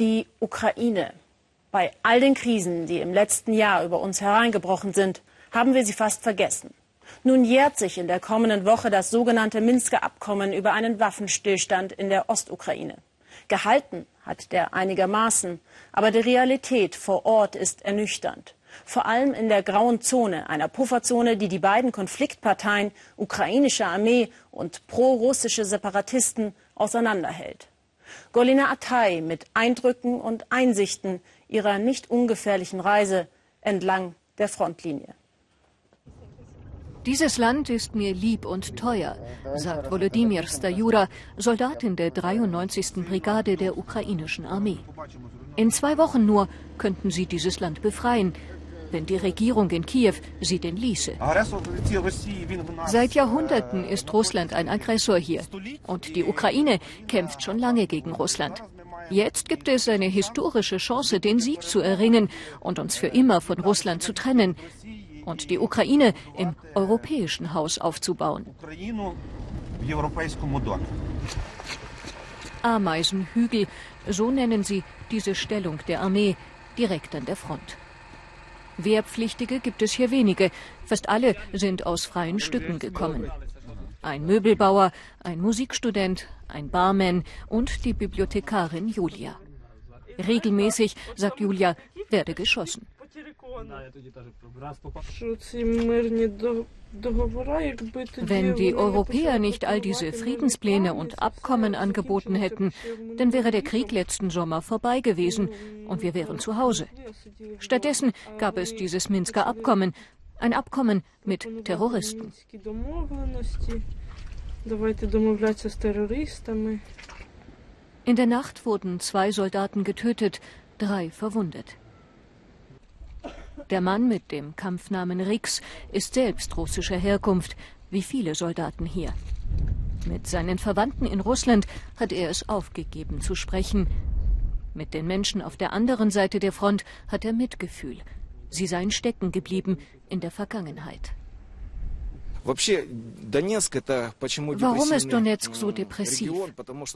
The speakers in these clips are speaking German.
Die Ukraine. Bei all den Krisen, die im letzten Jahr über uns hereingebrochen sind, haben wir sie fast vergessen. Nun jährt sich in der kommenden Woche das sogenannte Minsker Abkommen über einen Waffenstillstand in der Ostukraine. Gehalten hat der einigermaßen, aber die Realität vor Ort ist ernüchternd. Vor allem in der grauen Zone, einer Pufferzone, die die beiden Konfliktparteien, ukrainische Armee und pro-russische Separatisten, auseinanderhält. Golina Atay mit Eindrücken und Einsichten ihrer nicht ungefährlichen Reise entlang der Frontlinie. Dieses Land ist mir lieb und teuer, sagt Volodymyr Stajura, Soldat in der 93. Brigade der ukrainischen Armee. In zwei Wochen nur könnten sie dieses Land befreien, wenn die Regierung in Kiew sie denn ließe. Seit Jahrhunderten ist Russland ein Aggressor hier. Und die Ukraine kämpft schon lange gegen Russland. Jetzt gibt es eine historische Chance, den Sieg zu erringen und uns für immer von Russland zu trennen und die Ukraine im europäischen Haus aufzubauen. Ameisenhügel, so nennen sie diese Stellung der Armee direkt an der Front. Wehrpflichtige gibt es hier wenige, fast alle sind aus freien Stücken gekommen. Ein Möbelbauer, ein Musikstudent, ein Barman und die Bibliothekarin Julia. Regelmäßig, sagt Julia, werde geschossen. Wenn die Europäer nicht all diese Friedenspläne und Abkommen angeboten hätten, dann wäre der Krieg letzten Sommer vorbei gewesen und wir wären zu Hause. Stattdessen gab es dieses Minsker Abkommen, ein Abkommen mit Terroristen. In der Nacht wurden zwei Soldaten getötet, drei verwundet. Der Mann mit dem Kampfnamen Rix ist selbst russischer Herkunft, wie viele Soldaten hier. Mit seinen Verwandten in Russland hat er es aufgegeben zu sprechen. Mit den Menschen auf der anderen Seite der Front hat er Mitgefühl. Sie seien stecken geblieben in der Vergangenheit. Warum ist Donetsk so depressiv?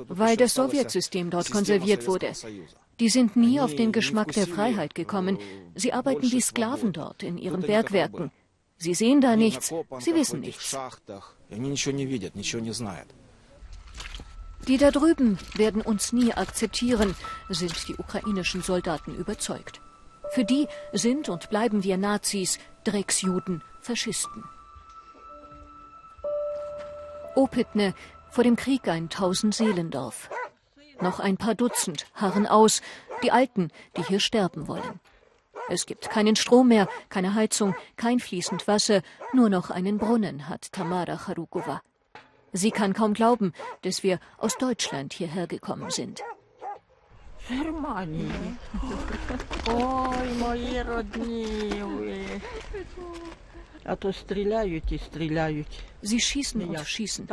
Weil das Sowjetsystem dort konserviert wurde. Die sind nie auf den Geschmack der Freiheit gekommen. Sie arbeiten wie Sklaven dort in ihren Bergwerken. Sie sehen da nichts, sie wissen nichts. Die da drüben werden uns nie akzeptieren, sind die ukrainischen Soldaten überzeugt. Für die sind und bleiben wir Nazis, Drecksjuden, Faschisten. Opitne, vor dem Krieg ein Tausendseelendorf. Noch ein paar Dutzend harren aus, die Alten, die hier sterben wollen. Es gibt keinen Strom mehr, keine Heizung, kein fließend Wasser, nur noch einen Brunnen, hat Tamara Charukova. Sie kann kaum glauben, dass wir aus Deutschland hierher gekommen sind. Germanie. Oh, meine Rodnie. Sie schießen und schießen.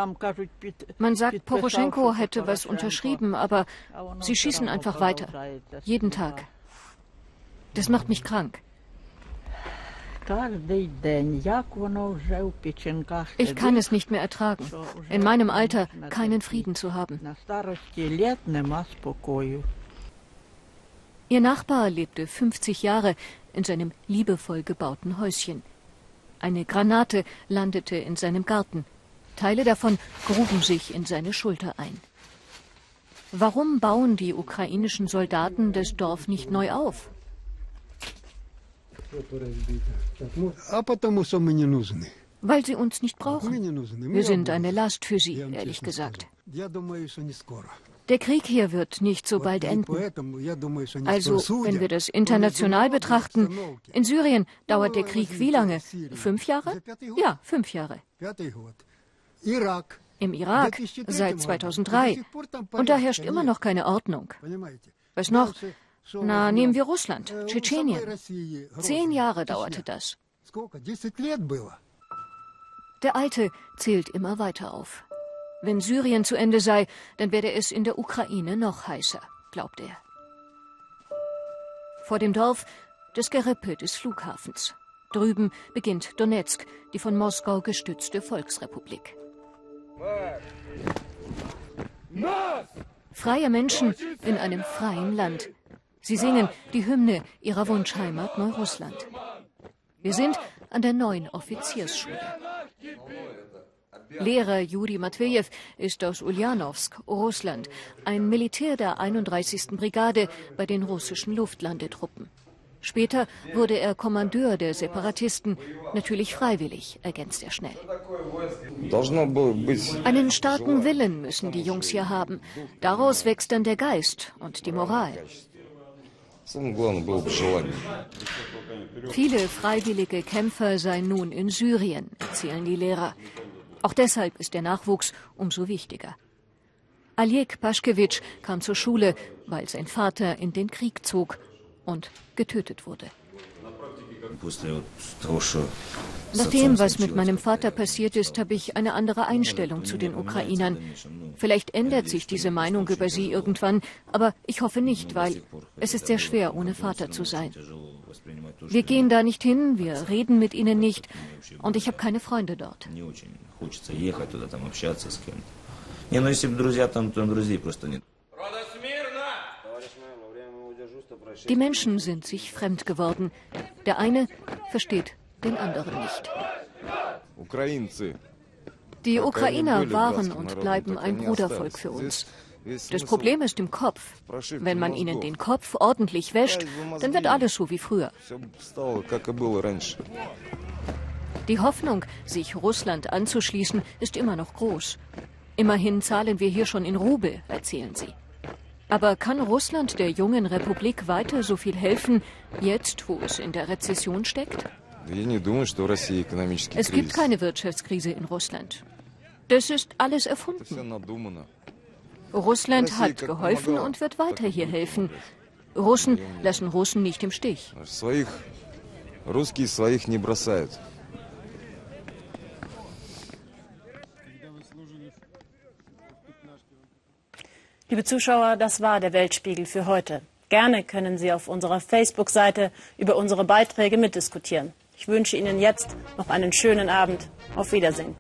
Man sagt, Poroschenko hätte was unterschrieben, aber sie schießen einfach weiter. Jeden Tag. Das macht mich krank. Ich kann es nicht mehr ertragen, in meinem Alter keinen Frieden zu haben. Ihr Nachbar lebte 50 Jahre in seinem liebevoll gebauten Häuschen. Eine Granate landete in seinem Garten. Teile davon gruben sich in seine Schulter ein. Warum bauen die ukrainischen Soldaten das Dorf nicht neu auf? Weil sie uns nicht brauchen. Wir sind eine Last für sie, ehrlich gesagt. Der Krieg hier wird nicht so bald enden. Also, wenn wir das international betrachten, in Syrien dauert der Krieg wie lange? Fünf Jahre? Ja, fünf Jahre. Im Irak seit 2003. Und da herrscht immer noch keine Ordnung. Was noch? Na, nehmen wir Russland, Tschetschenien. Zehn Jahre dauerte das. Der Alte zählt immer weiter auf. Wenn Syrien zu Ende sei, dann werde es in der Ukraine noch heißer, glaubt er. Vor dem Dorf das Gerippe des Flughafens. Drüben beginnt Donetsk, die von Moskau gestützte Volksrepublik. Freie Menschen in einem freien Land. Sie singen die Hymne ihrer Wunschheimat Neurussland. Wir sind an der neuen Offiziersschule. Lehrer Juri Matvejew ist aus Ulyanowsk, Russland, ein Militär der 31. Brigade bei den russischen Luftlandetruppen. Später wurde er Kommandeur der Separatisten, natürlich freiwillig, ergänzt er schnell. Einen starken Willen müssen die Jungs hier haben. Daraus wächst dann der Geist und die Moral. Viele freiwillige Kämpfer seien nun in Syrien, erzählen die Lehrer. Auch deshalb ist der Nachwuchs umso wichtiger. Aljek Paschkewitsch kam zur Schule, weil sein Vater in den Krieg zog und getötet wurde. Nach dem, was mit meinem Vater passiert ist, habe ich eine andere Einstellung zu den Ukrainern. Vielleicht ändert sich diese Meinung über sie irgendwann, aber ich hoffe nicht, weil es ist sehr schwer, ohne Vater zu sein. Wir gehen da nicht hin, wir reden mit ihnen nicht. und ich habe keine Freunde dort. Die Menschen sind sich fremd geworden. Der eine versteht den anderen nicht. Die Ukrainer waren und bleiben ein Brudervolk für uns. Das Problem ist im Kopf. Wenn man ihnen den Kopf ordentlich wäscht, dann wird alles so wie früher. Die Hoffnung, sich Russland anzuschließen, ist immer noch groß. Immerhin zahlen wir hier schon in Rubel, erzählen sie. Aber kann Russland der jungen Republik weiter so viel helfen, jetzt, wo es in der Rezession steckt? Es gibt keine Wirtschaftskrise in Russland. Das ist alles erfunden. Russland hat geholfen und wird weiter hier helfen. Russen lassen Russen nicht im Stich. Liebe Zuschauer, das war der Weltspiegel für heute. Gerne können Sie auf unserer Facebook-Seite über unsere Beiträge mitdiskutieren. Ich wünsche Ihnen jetzt noch einen schönen Abend. Auf Wiedersehen.